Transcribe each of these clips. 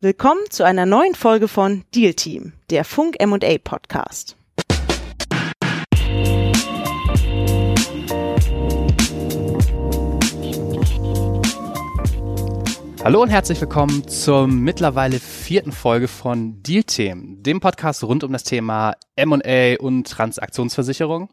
Willkommen zu einer neuen Folge von Deal Team, der Funk M&A Podcast. Hallo und herzlich willkommen zur mittlerweile vierten Folge von Deal Team, dem Podcast rund um das Thema M&A und Transaktionsversicherung.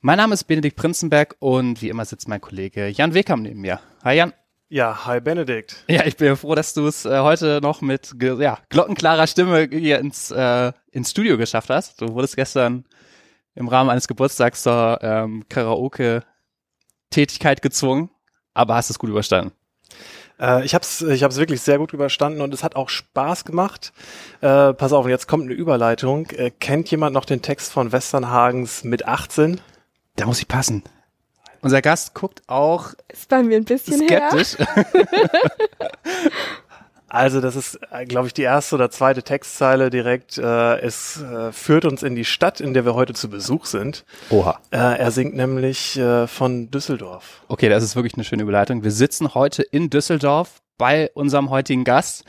Mein Name ist Benedikt Prinzenberg und wie immer sitzt mein Kollege Jan Wekam neben mir. Hi Jan. Ja, hi Benedikt. Ja, ich bin froh, dass du es äh, heute noch mit ja, glockenklarer Stimme hier ins, äh, ins Studio geschafft hast. Du wurdest gestern im Rahmen eines Geburtstags zur ähm, Karaoke-Tätigkeit gezwungen, aber hast es gut überstanden. Äh, ich habe es ich hab's wirklich sehr gut überstanden und es hat auch Spaß gemacht. Äh, pass auf, jetzt kommt eine Überleitung. Äh, kennt jemand noch den Text von Westernhagens mit 18? Da muss ich passen. Unser Gast guckt auch ist bei mir ein bisschen skeptisch. also das ist, äh, glaube ich, die erste oder zweite Textzeile direkt. Äh, es äh, führt uns in die Stadt, in der wir heute zu Besuch sind. Oha. Äh, er singt nämlich von Düsseldorf. Okay, das ist wirklich eine schöne Überleitung. Wir sitzen heute in Düsseldorf bei unserem heutigen Gast.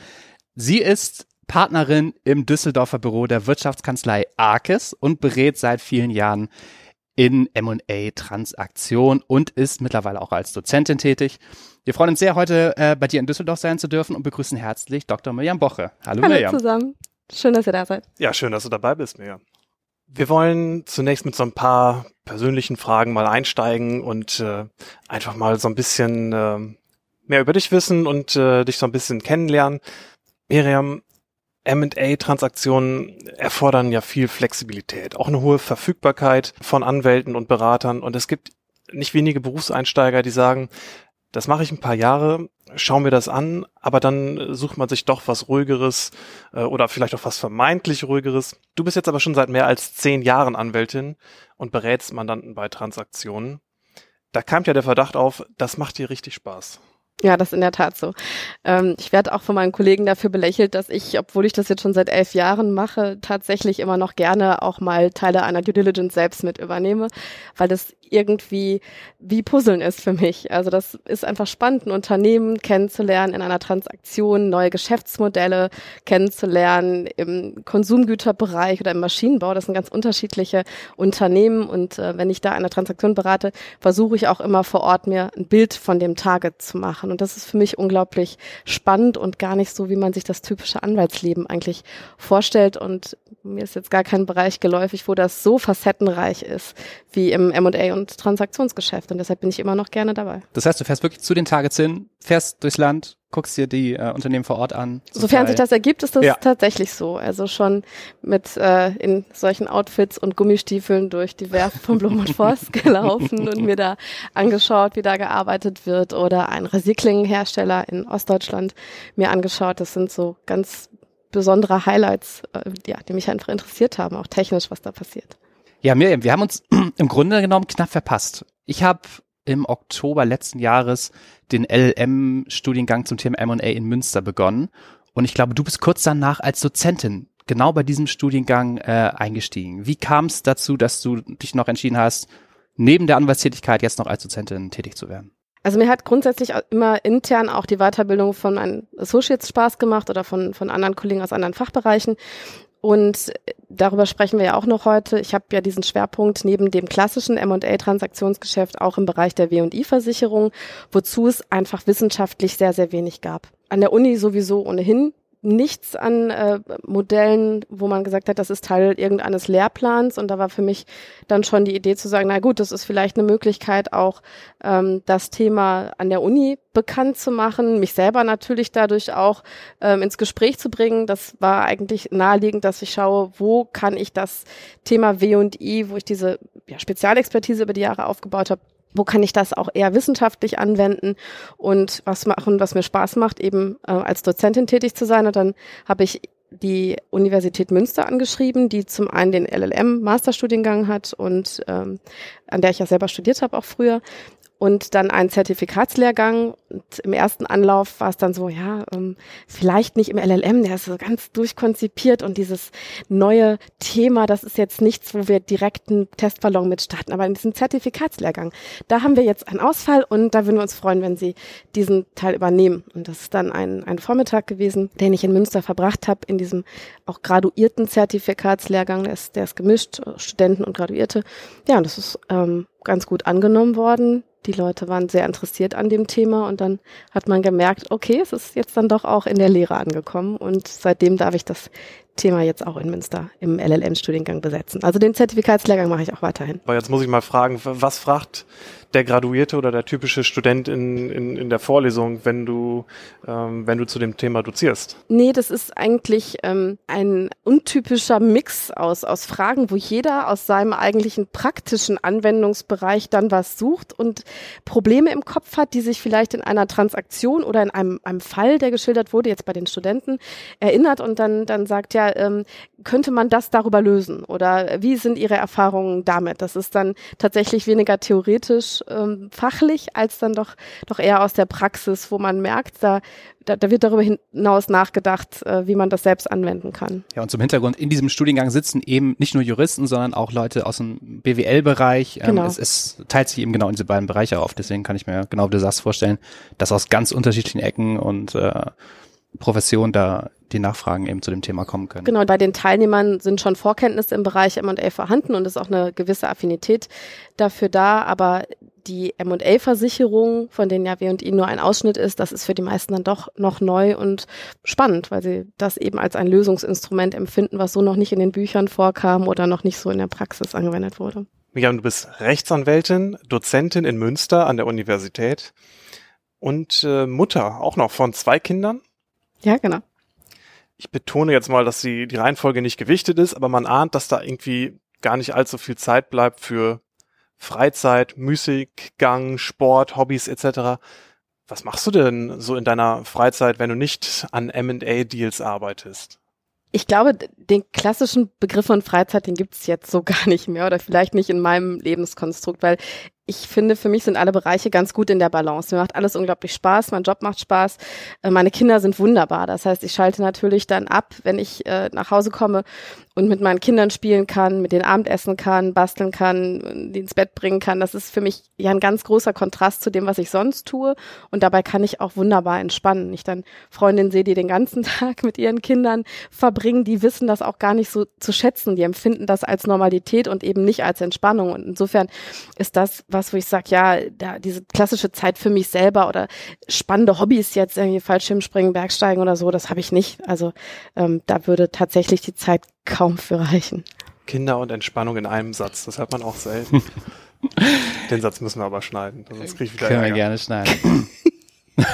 Sie ist Partnerin im Düsseldorfer Büro der Wirtschaftskanzlei Arkes und berät seit vielen Jahren in M&A-Transaktion und ist mittlerweile auch als Dozentin tätig. Wir freuen uns sehr, heute äh, bei dir in Düsseldorf sein zu dürfen und begrüßen herzlich Dr. Mirjam Boche. Hallo, Hallo Mirjam. zusammen. Schön, dass ihr da seid. Ja, schön, dass du dabei bist, Mirjam. Wir wollen zunächst mit so ein paar persönlichen Fragen mal einsteigen und äh, einfach mal so ein bisschen äh, mehr über dich wissen und äh, dich so ein bisschen kennenlernen. Miriam, M&A-Transaktionen erfordern ja viel Flexibilität, auch eine hohe Verfügbarkeit von Anwälten und Beratern. Und es gibt nicht wenige Berufseinsteiger, die sagen, das mache ich ein paar Jahre, schauen wir das an, aber dann sucht man sich doch was ruhigeres äh, oder vielleicht auch was vermeintlich ruhigeres. Du bist jetzt aber schon seit mehr als zehn Jahren Anwältin und berätst Mandanten bei Transaktionen. Da kam ja der Verdacht auf, das macht dir richtig Spaß. Ja, das ist in der Tat so. Ähm, ich werde auch von meinen Kollegen dafür belächelt, dass ich, obwohl ich das jetzt schon seit elf Jahren mache, tatsächlich immer noch gerne auch mal Teile einer Due Diligence selbst mit übernehme, weil das irgendwie wie Puzzeln ist für mich. Also das ist einfach spannend, ein Unternehmen kennenzulernen in einer Transaktion, neue Geschäftsmodelle kennenzulernen im Konsumgüterbereich oder im Maschinenbau. Das sind ganz unterschiedliche Unternehmen und äh, wenn ich da eine Transaktion berate, versuche ich auch immer vor Ort mir ein Bild von dem Target zu machen. Und das ist für mich unglaublich spannend und gar nicht so, wie man sich das typische Anwaltsleben eigentlich vorstellt. Und mir ist jetzt gar kein Bereich geläufig, wo das so facettenreich ist wie im M&A und Transaktionsgeschäft. Und deshalb bin ich immer noch gerne dabei. Das heißt, du fährst wirklich zu den Targets hin, fährst durchs Land, guckst dir die äh, Unternehmen vor Ort an. Sofern sich das ergibt, ist das ja. tatsächlich so. Also schon mit äh, in solchen Outfits und Gummistiefeln durch die Werft von Blum und Voss gelaufen und mir da angeschaut, wie da gearbeitet wird oder ein Recyclinghersteller in Ostdeutschland mir angeschaut. Das sind so ganz besondere Highlights, äh, ja, die mich einfach interessiert haben, auch technisch, was da passiert. Ja, Miriam, wir haben uns im Grunde genommen knapp verpasst. Ich habe im Oktober letzten Jahres den LLM-Studiengang zum Thema M&A in Münster begonnen. Und ich glaube, du bist kurz danach als Dozentin genau bei diesem Studiengang äh, eingestiegen. Wie kam es dazu, dass du dich noch entschieden hast, neben der Anwaltstätigkeit jetzt noch als Dozentin tätig zu werden? Also mir hat grundsätzlich immer intern auch die Weiterbildung von meinen Associates Spaß gemacht oder von, von anderen Kollegen aus anderen Fachbereichen. Und darüber sprechen wir ja auch noch heute. Ich habe ja diesen Schwerpunkt neben dem klassischen M&A-Transaktionsgeschäft auch im Bereich der W&I-Versicherung, wozu es einfach wissenschaftlich sehr, sehr wenig gab. An der Uni sowieso ohnehin nichts an äh, Modellen, wo man gesagt hat, das ist Teil irgendeines Lehrplans. Und da war für mich dann schon die Idee zu sagen, na gut, das ist vielleicht eine Möglichkeit, auch ähm, das Thema an der Uni bekannt zu machen, mich selber natürlich dadurch auch ähm, ins Gespräch zu bringen. Das war eigentlich naheliegend, dass ich schaue, wo kann ich das Thema W&I, wo ich diese ja, Spezialexpertise über die Jahre aufgebaut habe, wo kann ich das auch eher wissenschaftlich anwenden und was machen, was mir Spaß macht, eben äh, als Dozentin tätig zu sein. Und dann habe ich die Universität Münster angeschrieben, die zum einen den LLM Masterstudiengang hat und ähm, an der ich ja selber studiert habe auch früher und dann einen Zertifikatslehrgang. Und im ersten Anlauf war es dann so, ja, ähm, vielleicht nicht im LLM, der ist so ganz durchkonzipiert und dieses neue Thema, das ist jetzt nichts, wo wir direkt einen Testballon mit starten, aber in diesem Zertifikatslehrgang, da haben wir jetzt einen Ausfall und da würden wir uns freuen, wenn Sie diesen Teil übernehmen. Und das ist dann ein, ein Vormittag gewesen, den ich in Münster verbracht habe, in diesem auch graduierten Zertifikatslehrgang, der ist, der ist gemischt, Studenten und Graduierte. Ja, und das ist ähm, ganz gut angenommen worden. Die Leute waren sehr interessiert an dem Thema und dann hat man gemerkt, okay, es ist jetzt dann doch auch in der Lehre angekommen und seitdem darf ich das Thema jetzt auch in Münster im LLM-Studiengang besetzen. Also den Zertifikatslehrgang mache ich auch weiterhin. Aber jetzt muss ich mal fragen, was fragt der Graduierte oder der typische Student in, in, in der Vorlesung, wenn du, ähm, wenn du zu dem Thema dozierst? Nee, das ist eigentlich ähm, ein untypischer Mix aus, aus Fragen, wo jeder aus seinem eigentlichen praktischen Anwendungsbereich dann was sucht und Probleme im Kopf hat, die sich vielleicht in einer Transaktion oder in einem, einem Fall, der geschildert wurde, jetzt bei den Studenten, erinnert und dann, dann sagt, ja, ähm, könnte man das darüber lösen? Oder wie sind Ihre Erfahrungen damit? Das ist dann tatsächlich weniger theoretisch ähm, fachlich, als dann doch, doch eher aus der Praxis, wo man merkt, da, da, da wird darüber hinaus nachgedacht, äh, wie man das selbst anwenden kann. Ja, und zum Hintergrund, in diesem Studiengang sitzen eben nicht nur Juristen, sondern auch Leute aus dem BWL-Bereich. Ähm, genau. es, es teilt sich eben genau in diese beiden Bereiche auf. Deswegen kann ich mir genau wie du sagst vorstellen, dass aus ganz unterschiedlichen Ecken und äh, Professionen da die Nachfragen eben zu dem Thema kommen können. Genau, bei den Teilnehmern sind schon Vorkenntnisse im Bereich M&A vorhanden und ist auch eine gewisse Affinität dafür da, aber die M&A-Versicherung, von denen ja W&I nur ein Ausschnitt ist, das ist für die meisten dann doch noch neu und spannend, weil sie das eben als ein Lösungsinstrument empfinden, was so noch nicht in den Büchern vorkam oder noch nicht so in der Praxis angewendet wurde. Miriam, du bist Rechtsanwältin, Dozentin in Münster an der Universität und äh, Mutter auch noch von zwei Kindern. Ja, genau ich betone jetzt mal, dass die, die Reihenfolge nicht gewichtet ist, aber man ahnt, dass da irgendwie gar nicht allzu viel Zeit bleibt für Freizeit, Musikgang, Sport, Hobbys etc. Was machst du denn so in deiner Freizeit, wenn du nicht an M&A-Deals arbeitest? Ich glaube, den klassischen Begriff von Freizeit, den gibt es jetzt so gar nicht mehr oder vielleicht nicht in meinem Lebenskonstrukt, weil ich finde, für mich sind alle Bereiche ganz gut in der Balance. Mir macht alles unglaublich Spaß, mein Job macht Spaß, äh, meine Kinder sind wunderbar. Das heißt, ich schalte natürlich dann ab, wenn ich äh, nach Hause komme und mit meinen Kindern spielen kann, mit denen Abendessen kann, basteln kann, die ins Bett bringen kann. Das ist für mich ja ein ganz großer Kontrast zu dem, was ich sonst tue. Und dabei kann ich auch wunderbar entspannen. Ich dann Freundinnen sehe, die den ganzen Tag mit ihren Kindern verbringen, die wissen das auch gar nicht so zu schätzen. Die empfinden das als Normalität und eben nicht als Entspannung. Und insofern ist das, was wo ich sage, ja, da, diese klassische Zeit für mich selber oder spannende Hobbys jetzt, irgendwie Fallschirmspringen, Bergsteigen oder so, das habe ich nicht. Also ähm, da würde tatsächlich die Zeit kaum für reichen. Kinder und Entspannung in einem Satz, das hört man auch selten. Den Satz müssen wir aber schneiden, sonst kriege ich wieder Können Ärger. wir gerne schneiden.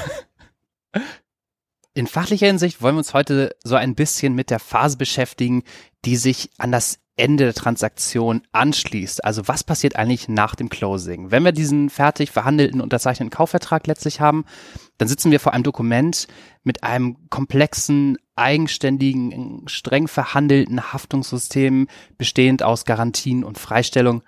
In fachlicher Hinsicht wollen wir uns heute so ein bisschen mit der Phase beschäftigen, die sich an das Ende der Transaktion anschließt. Also was passiert eigentlich nach dem Closing? Wenn wir diesen fertig verhandelten, unterzeichneten Kaufvertrag letztlich haben, dann sitzen wir vor einem Dokument mit einem komplexen, eigenständigen, streng verhandelten Haftungssystem, bestehend aus Garantien und Freistellung.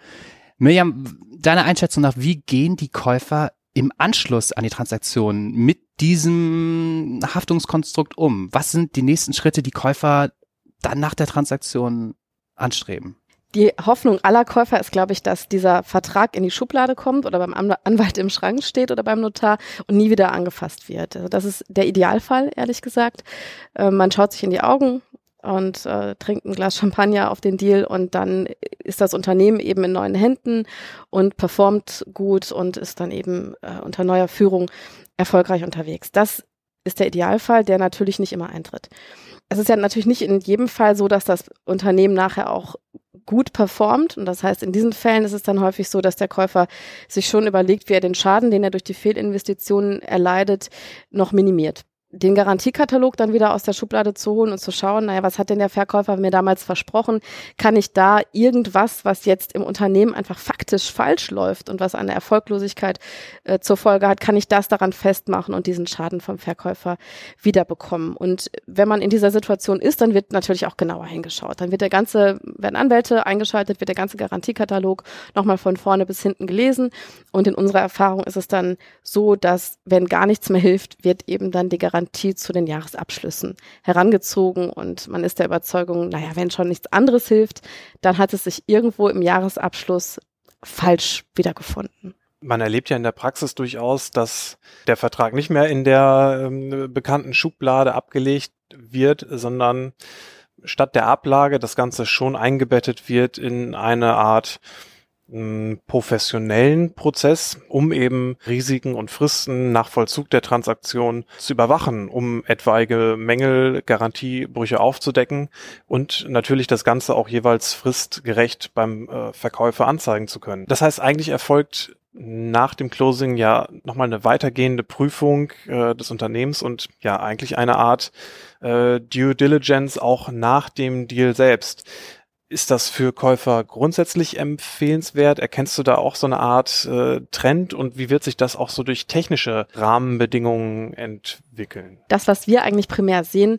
Mirjam, deine Einschätzung nach, wie gehen die Käufer im Anschluss an die Transaktion mit diesem Haftungskonstrukt um? Was sind die nächsten Schritte, die Käufer dann nach der Transaktion anstreben? Die Hoffnung aller Käufer ist, glaube ich, dass dieser Vertrag in die Schublade kommt oder beim Anwalt im Schrank steht oder beim Notar und nie wieder angefasst wird. Also das ist der Idealfall, ehrlich gesagt. Äh, man schaut sich in die Augen und äh, trinkt ein Glas Champagner auf den Deal und dann ist das Unternehmen eben in neuen Händen und performt gut und ist dann eben äh, unter neuer Führung erfolgreich unterwegs. Das ist der Idealfall, der natürlich nicht immer eintritt es ist ja natürlich nicht in jedem Fall so, dass das Unternehmen nachher auch gut performt. Und das heißt, in diesen Fällen ist es dann häufig so, dass der Käufer sich schon überlegt, wie er den Schaden, den er durch die Fehlinvestitionen erleidet, noch minimiert. Den Garantiekatalog dann wieder aus der Schublade zu holen und zu schauen, naja, was hat denn der Verkäufer mir damals versprochen? Kann ich da irgendwas, was jetzt im Unternehmen einfach faktisch falsch läuft und was eine Erfolglosigkeit äh, zur Folge hat, kann ich das daran festmachen und diesen Schaden vom Verkäufer wiederbekommen? Und wenn man in dieser Situation ist, dann wird natürlich auch genauer hingeschaut. Dann wird der ganze, werden Anwälte eingeschaltet, wird der ganze Garantiekatalog nochmal von vorne bis hinten gelesen. Und in unserer Erfahrung ist es dann so, dass wenn gar nichts mehr hilft, wird eben dann die Garantie Garantie zu den Jahresabschlüssen herangezogen und man ist der Überzeugung, naja, wenn schon nichts anderes hilft, dann hat es sich irgendwo im Jahresabschluss falsch wiedergefunden. Man erlebt ja in der Praxis durchaus, dass der Vertrag nicht mehr in der ähm, bekannten Schublade abgelegt wird, sondern statt der Ablage das Ganze schon eingebettet wird in eine Art professionellen Prozess, um eben Risiken und Fristen nach Vollzug der Transaktion zu überwachen, um etwaige Mängel, Garantiebrüche aufzudecken und natürlich das Ganze auch jeweils fristgerecht beim äh, Verkäufer anzeigen zu können. Das heißt, eigentlich erfolgt nach dem Closing ja nochmal eine weitergehende Prüfung äh, des Unternehmens und ja eigentlich eine Art äh, Due Diligence auch nach dem Deal selbst. Ist das für Käufer grundsätzlich empfehlenswert? Erkennst du da auch so eine Art äh, Trend und wie wird sich das auch so durch technische Rahmenbedingungen entwickeln? Das, was wir eigentlich primär sehen,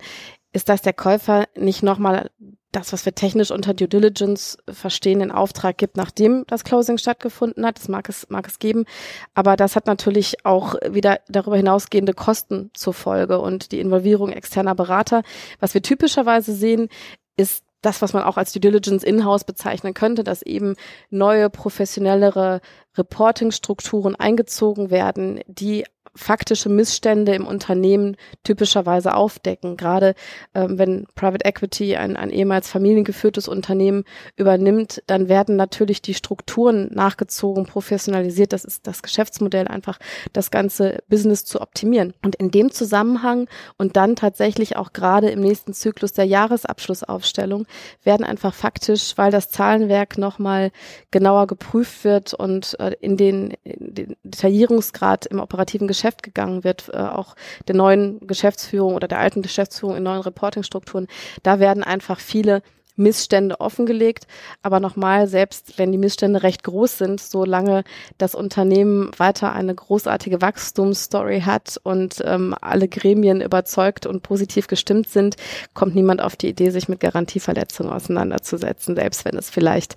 ist, dass der Käufer nicht nochmal das, was wir technisch unter Due Diligence verstehen, in Auftrag gibt, nachdem das Closing stattgefunden hat. Das mag es, mag es geben. Aber das hat natürlich auch wieder darüber hinausgehende Kosten zur Folge und die Involvierung externer Berater. Was wir typischerweise sehen, ist das, was man auch als Due Diligence in-house bezeichnen könnte, dass eben neue, professionellere Reporting-Strukturen eingezogen werden, die faktische Missstände im Unternehmen typischerweise aufdecken. Gerade ähm, wenn Private Equity ein, ein ehemals familiengeführtes Unternehmen übernimmt, dann werden natürlich die Strukturen nachgezogen, professionalisiert. Das ist das Geschäftsmodell, einfach das ganze Business zu optimieren. Und in dem Zusammenhang und dann tatsächlich auch gerade im nächsten Zyklus der Jahresabschlussaufstellung werden einfach faktisch, weil das Zahlenwerk nochmal genauer geprüft wird und äh, in den, in den Detaillierungsgrad im operativen Geschäft Geschäft gegangen wird, äh, auch der neuen Geschäftsführung oder der alten Geschäftsführung in neuen Reportingstrukturen, da werden einfach viele Missstände offengelegt. Aber nochmal, selbst wenn die Missstände recht groß sind, solange das Unternehmen weiter eine großartige Wachstumsstory hat und ähm, alle Gremien überzeugt und positiv gestimmt sind, kommt niemand auf die Idee, sich mit Garantieverletzungen auseinanderzusetzen, selbst wenn es vielleicht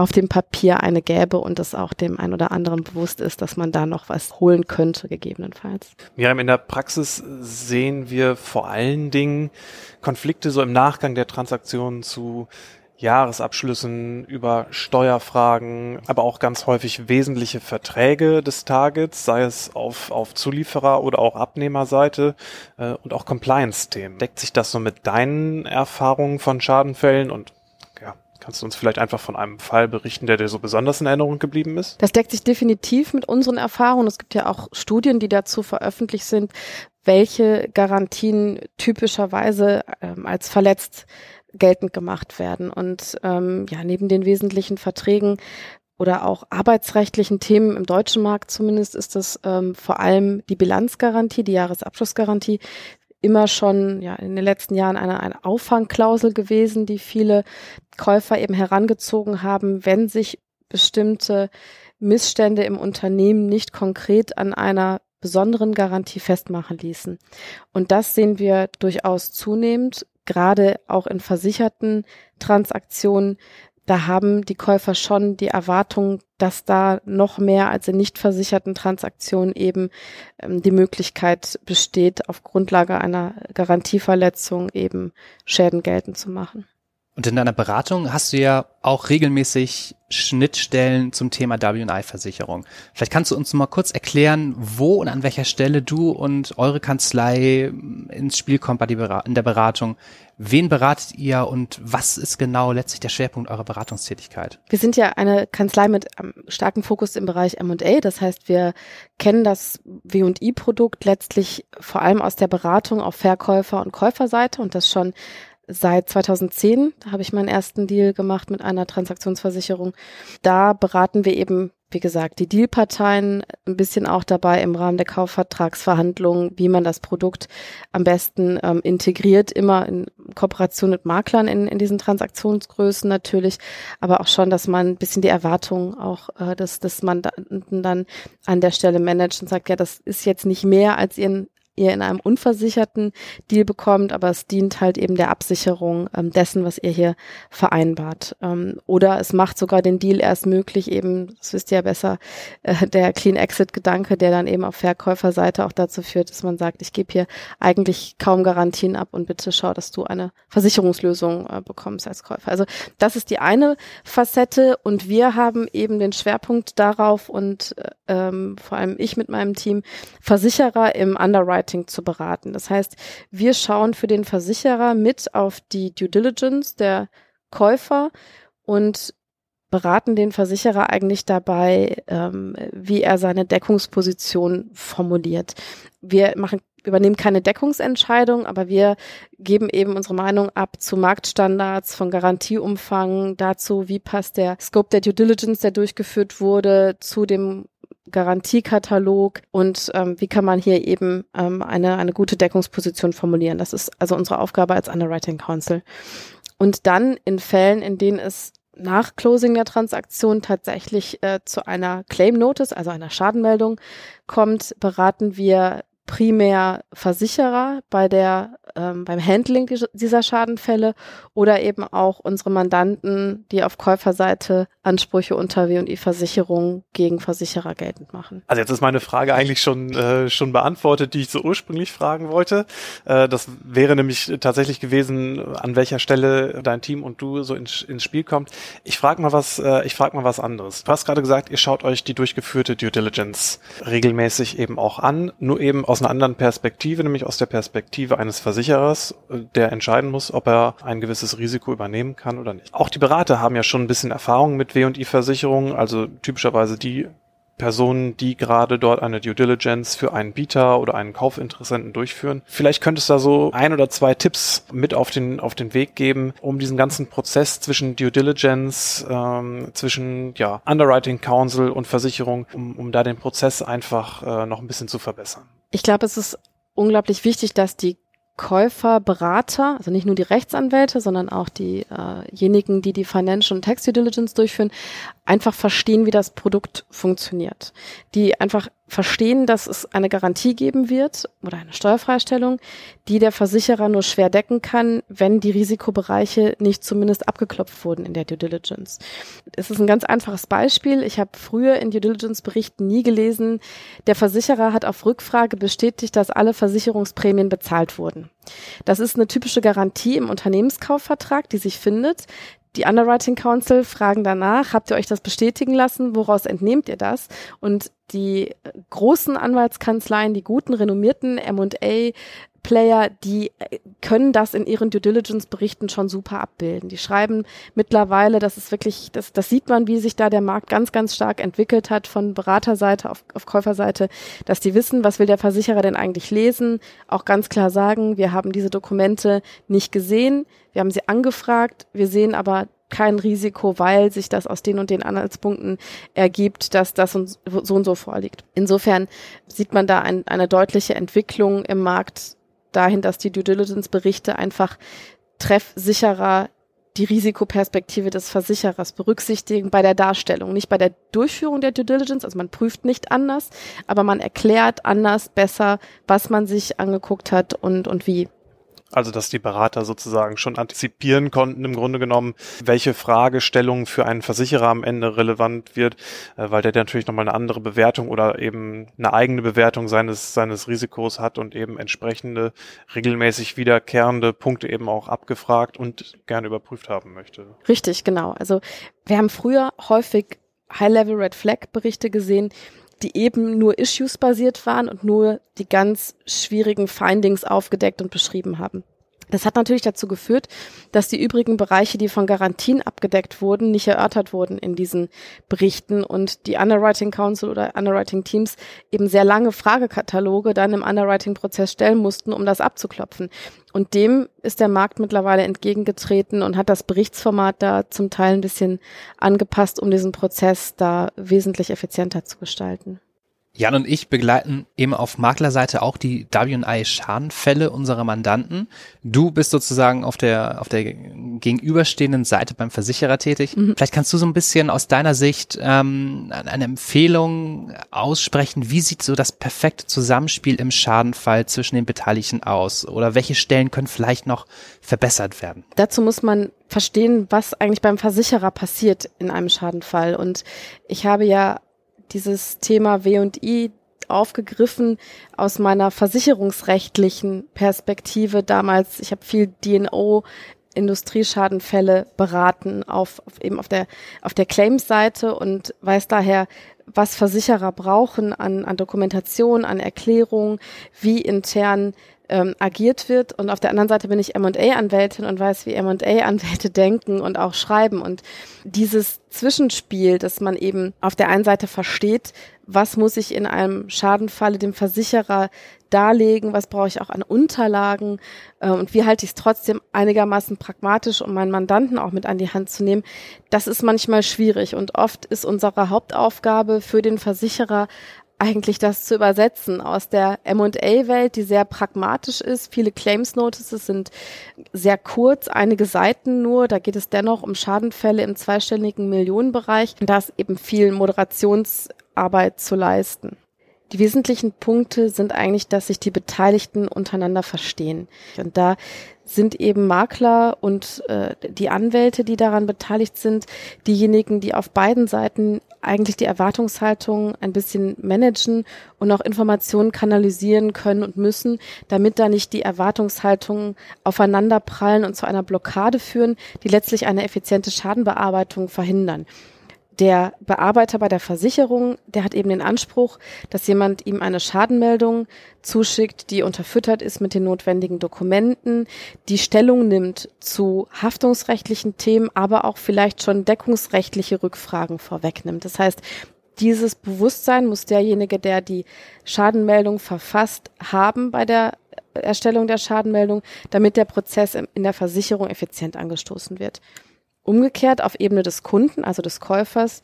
auf dem Papier eine gäbe und es auch dem einen oder anderen bewusst ist, dass man da noch was holen könnte, gegebenenfalls. Miriam, in der Praxis sehen wir vor allen Dingen Konflikte so im Nachgang der Transaktionen zu Jahresabschlüssen, über Steuerfragen, aber auch ganz häufig wesentliche Verträge des Targets, sei es auf, auf Zulieferer- oder auch Abnehmerseite äh, und auch Compliance-Themen. Deckt sich das so mit deinen Erfahrungen von Schadenfällen und Kannst du uns vielleicht einfach von einem Fall berichten, der dir so besonders in Erinnerung geblieben ist? Das deckt sich definitiv mit unseren Erfahrungen. Es gibt ja auch Studien, die dazu veröffentlicht sind, welche Garantien typischerweise ähm, als verletzt geltend gemacht werden. Und ähm, ja, neben den wesentlichen Verträgen oder auch arbeitsrechtlichen Themen im deutschen Markt zumindest ist das ähm, vor allem die Bilanzgarantie, die Jahresabschlussgarantie, immer schon ja in den letzten Jahren eine, eine Auffangklausel gewesen, die viele Käufer eben herangezogen haben, wenn sich bestimmte Missstände im Unternehmen nicht konkret an einer besonderen Garantie festmachen ließen. Und das sehen wir durchaus zunehmend, gerade auch in versicherten Transaktionen, da haben die Käufer schon die Erwartung, dass da noch mehr als in nicht versicherten Transaktionen eben ähm, die Möglichkeit besteht, auf Grundlage einer Garantieverletzung eben Schäden geltend zu machen. Und in deiner Beratung hast du ja auch regelmäßig Schnittstellen zum Thema W&I-Versicherung. Vielleicht kannst du uns mal kurz erklären, wo und an welcher Stelle du und eure Kanzlei ins Spiel kommt bei der in der Beratung. Wen beratet ihr und was ist genau letztlich der Schwerpunkt eurer Beratungstätigkeit? Wir sind ja eine Kanzlei mit einem starken Fokus im Bereich M&A. Das heißt, wir kennen das W&I-Produkt letztlich vor allem aus der Beratung auf Verkäufer- und Käuferseite und das schon seit 2010. Da habe ich meinen ersten Deal gemacht mit einer Transaktionsversicherung. Da beraten wir eben wie gesagt, die Dealparteien ein bisschen auch dabei im Rahmen der Kaufvertragsverhandlungen, wie man das Produkt am besten ähm, integriert, immer in Kooperation mit Maklern in, in diesen Transaktionsgrößen natürlich, aber auch schon, dass man ein bisschen die Erwartungen auch äh, des, des Mandanten dann an der Stelle managt und sagt, ja, das ist jetzt nicht mehr, als ihr ihr in einem unversicherten Deal bekommt, aber es dient halt eben der Absicherung ähm, dessen, was ihr hier vereinbart. Ähm, oder es macht sogar den Deal erst möglich, eben, das wisst ihr ja besser, äh, der Clean Exit-Gedanke, der dann eben auf Verkäuferseite auch dazu führt, dass man sagt, ich gebe hier eigentlich kaum Garantien ab und bitte schau, dass du eine Versicherungslösung äh, bekommst als Käufer. Also das ist die eine Facette und wir haben eben den Schwerpunkt darauf und äh, ähm, vor allem ich mit meinem Team Versicherer im Underwriting Underwriting zu beraten. Das heißt, wir schauen für den Versicherer mit auf die Due Diligence der Käufer und beraten den Versicherer eigentlich dabei, ähm, wie er seine Deckungsposition formuliert. Wir machen übernehmen keine Deckungsentscheidung, aber wir geben eben unsere Meinung ab zu Marktstandards, von Garantieumfang, dazu, wie passt der Scope der Due Diligence, der durchgeführt wurde, zu dem Garantiekatalog und ähm, wie kann man hier eben ähm, eine, eine gute Deckungsposition formulieren. Das ist also unsere Aufgabe als Underwriting Council. Und dann in Fällen, in denen es nach Closing der Transaktion tatsächlich äh, zu einer Claim Notice, also einer Schadenmeldung kommt, beraten wir primär Versicherer bei der ähm, beim Handling dieser Schadenfälle oder eben auch unsere Mandanten, die auf Käuferseite Ansprüche unter W&I Versicherung gegen Versicherer geltend machen. Also jetzt ist meine Frage eigentlich schon äh, schon beantwortet, die ich so ursprünglich fragen wollte. Äh, das wäre nämlich tatsächlich gewesen, an welcher Stelle dein Team und du so ins, ins Spiel kommt. Ich frage mal was, äh, ich frage mal was anderes. Du hast gerade gesagt, ihr schaut euch die durchgeführte Due Diligence regelmäßig eben auch an, nur eben aus einer anderen Perspektive, nämlich aus der Perspektive eines Versicherers, äh, der entscheiden muss, ob er ein gewisses Risiko übernehmen kann oder nicht. Auch die Berater haben ja schon ein bisschen Erfahrung mit W&I-Versicherungen, also typischerweise die Personen, die gerade dort eine Due Diligence für einen Bieter oder einen Kaufinteressenten durchführen. Vielleicht könntest du da so ein oder zwei Tipps mit auf den, auf den Weg geben, um diesen ganzen Prozess zwischen Due Diligence, ähm, zwischen ja, Underwriting Council und Versicherung, um, um da den Prozess einfach äh, noch ein bisschen zu verbessern. Ich glaube, es ist unglaublich wichtig, dass die Käufer, Berater, also nicht nur die Rechtsanwälte, sondern auch diejenigen, äh die die Financial und Tax Due Diligence durchführen, einfach verstehen, wie das Produkt funktioniert. Die einfach verstehen, dass es eine Garantie geben wird oder eine Steuerfreistellung, die der Versicherer nur schwer decken kann, wenn die Risikobereiche nicht zumindest abgeklopft wurden in der Due Diligence. Es ist ein ganz einfaches Beispiel. Ich habe früher in Due Diligence Berichten nie gelesen, der Versicherer hat auf Rückfrage bestätigt, dass alle Versicherungsprämien bezahlt wurden. Das ist eine typische Garantie im Unternehmenskaufvertrag, die sich findet. Die Underwriting Council fragen danach, habt ihr euch das bestätigen lassen? Woraus entnehmt ihr das? Und die großen Anwaltskanzleien, die guten, renommierten M&A Player, die können das in ihren Due Diligence Berichten schon super abbilden. Die schreiben mittlerweile, das ist wirklich, das, das sieht man, wie sich da der Markt ganz, ganz stark entwickelt hat von Beraterseite auf, auf Käuferseite, dass die wissen, was will der Versicherer denn eigentlich lesen, auch ganz klar sagen, wir haben diese Dokumente nicht gesehen, wir haben sie angefragt, wir sehen aber kein Risiko, weil sich das aus den und den Anhaltspunkten ergibt, dass das so und so vorliegt. Insofern sieht man da ein, eine deutliche Entwicklung im Markt dahin, dass die Due Diligence Berichte einfach treffsicherer die Risikoperspektive des Versicherers berücksichtigen bei der Darstellung, nicht bei der Durchführung der Due Diligence. Also man prüft nicht anders, aber man erklärt anders, besser, was man sich angeguckt hat und, und wie. Also, dass die Berater sozusagen schon antizipieren konnten, im Grunde genommen, welche Fragestellung für einen Versicherer am Ende relevant wird, äh, weil der natürlich nochmal eine andere Bewertung oder eben eine eigene Bewertung seines, seines Risikos hat und eben entsprechende regelmäßig wiederkehrende Punkte eben auch abgefragt und gerne überprüft haben möchte. Richtig, genau. Also, wir haben früher häufig High-Level Red Flag Berichte gesehen, die eben nur Issues basiert waren und nur die ganz schwierigen Findings aufgedeckt und beschrieben haben. Das hat natürlich dazu geführt, dass die übrigen Bereiche, die von Garantien abgedeckt wurden, nicht erörtert wurden in diesen Berichten und die Underwriting Council oder Underwriting Teams eben sehr lange Fragekataloge dann im Underwriting-Prozess stellen mussten, um das abzuklopfen. Und dem ist der Markt mittlerweile entgegengetreten und hat das Berichtsformat da zum Teil ein bisschen angepasst, um diesen Prozess da wesentlich effizienter zu gestalten. Jan und ich begleiten eben auf Maklerseite auch die W&I-Schadenfälle unserer Mandanten. Du bist sozusagen auf der, auf der gegenüberstehenden Seite beim Versicherer tätig. Mhm. Vielleicht kannst du so ein bisschen aus deiner Sicht ähm, eine Empfehlung aussprechen. Wie sieht so das perfekte Zusammenspiel im Schadenfall zwischen den Beteiligten aus? Oder welche Stellen können vielleicht noch verbessert werden? Dazu muss man verstehen, was eigentlich beim Versicherer passiert in einem Schadenfall. Und ich habe ja dieses Thema W&I aufgegriffen aus meiner versicherungsrechtlichen Perspektive damals. Ich habe viel DNO Industrieschadenfälle beraten auf, auf eben auf der auf der Claims-Seite und weiß daher, was Versicherer brauchen an, an Dokumentation, an Erklärung, wie intern ähm, agiert wird. Und auf der anderen Seite bin ich M&A-Anwältin und weiß, wie M&A-Anwälte denken und auch schreiben. Und dieses Zwischenspiel, dass man eben auf der einen Seite versteht, was muss ich in einem Schadenfalle dem Versicherer darlegen, was brauche ich auch an Unterlagen äh, und wie halte ich es trotzdem einigermaßen pragmatisch, um meinen Mandanten auch mit an die Hand zu nehmen. Das ist manchmal schwierig und oft ist unsere Hauptaufgabe für den Versicherer eigentlich das zu übersetzen aus der M&A-Welt, die sehr pragmatisch ist. Viele Claims Notices sind sehr kurz, einige Seiten nur. Da geht es dennoch um Schadenfälle im zweistelligen Millionenbereich. Da ist eben viel Moderationsarbeit zu leisten. Die wesentlichen Punkte sind eigentlich, dass sich die Beteiligten untereinander verstehen. Und da sind eben Makler und äh, die Anwälte, die daran beteiligt sind, diejenigen, die auf beiden Seiten eigentlich die Erwartungshaltung ein bisschen managen und auch Informationen kanalisieren können und müssen, damit da nicht die Erwartungshaltungen aufeinander prallen und zu einer Blockade führen, die letztlich eine effiziente Schadenbearbeitung verhindern der Bearbeiter bei der Versicherung, der hat eben den Anspruch, dass jemand ihm eine Schadenmeldung zuschickt, die unterfüttert ist mit den notwendigen Dokumenten, die Stellung nimmt zu haftungsrechtlichen Themen, aber auch vielleicht schon deckungsrechtliche Rückfragen vorwegnimmt. Das heißt, dieses Bewusstsein muss derjenige, der die Schadenmeldung verfasst, haben bei der Erstellung der Schadenmeldung, damit der Prozess in der Versicherung effizient angestoßen wird. Umgekehrt auf Ebene des Kunden, also des Käufers,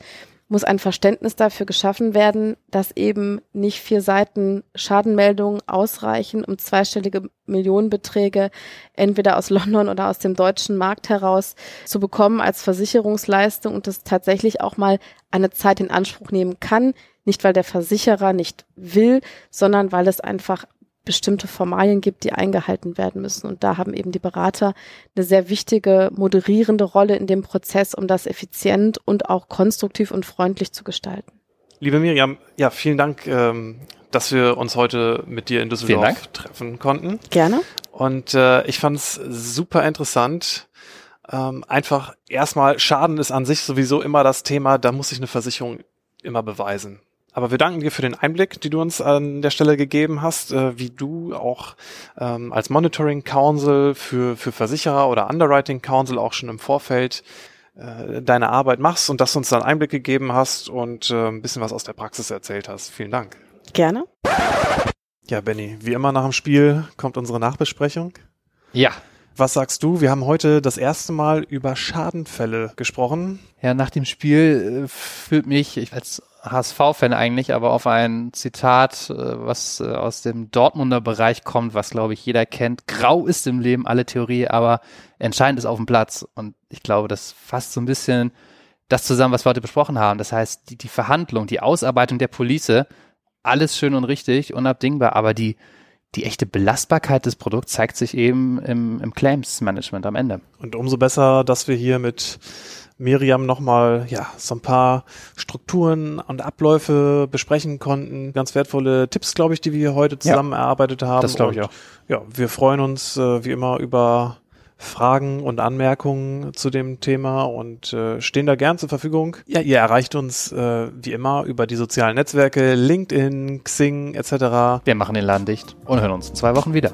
muss ein Verständnis dafür geschaffen werden, dass eben nicht vier Seiten Schadenmeldungen ausreichen, um zweistellige Millionenbeträge entweder aus London oder aus dem deutschen Markt heraus zu bekommen als Versicherungsleistung und das tatsächlich auch mal eine Zeit in Anspruch nehmen kann. Nicht, weil der Versicherer nicht will, sondern weil es einfach bestimmte Formalien gibt, die eingehalten werden müssen. Und da haben eben die Berater eine sehr wichtige moderierende Rolle in dem Prozess, um das effizient und auch konstruktiv und freundlich zu gestalten. Liebe Miriam, ja, vielen Dank, ähm, dass wir uns heute mit dir in Düsseldorf treffen konnten. Gerne. Und äh, ich fand es super interessant. Ähm, einfach erstmal, Schaden ist an sich sowieso immer das Thema, da muss sich eine Versicherung immer beweisen. Aber wir danken dir für den Einblick, die du uns an der Stelle gegeben hast, äh, wie du auch ähm, als Monitoring Council für, für Versicherer oder Underwriting Council auch schon im Vorfeld äh, deine Arbeit machst und dass du uns dann Einblick gegeben hast und äh, ein bisschen was aus der Praxis erzählt hast. Vielen Dank. Gerne. Ja, Benny, wie immer nach dem Spiel kommt unsere Nachbesprechung. Ja. Was sagst du? Wir haben heute das erste Mal über Schadenfälle gesprochen. Ja, nach dem Spiel äh, fühlt mich ich als HSV-Fan eigentlich, aber auf ein Zitat, äh, was äh, aus dem Dortmunder Bereich kommt, was glaube ich jeder kennt. Grau ist im Leben alle Theorie, aber entscheidend ist auf dem Platz. Und ich glaube, das fasst so ein bisschen das zusammen, was wir heute besprochen haben. Das heißt, die, die Verhandlung, die Ausarbeitung der Police, alles schön und richtig, unabdingbar, aber die, die echte Belastbarkeit des Produkts zeigt sich eben im, im Claims Management am Ende. Und umso besser, dass wir hier mit Miriam nochmal ja, so ein paar Strukturen und Abläufe besprechen konnten. Ganz wertvolle Tipps, glaube ich, die wir heute zusammen ja, erarbeitet haben. Das glaube ich auch. Ja, wir freuen uns äh, wie immer über Fragen und Anmerkungen zu dem Thema und äh, stehen da gern zur Verfügung. Ja, ihr erreicht uns äh, wie immer über die sozialen Netzwerke, LinkedIn, Xing etc. Wir machen den Laden dicht und hören uns in zwei Wochen wieder.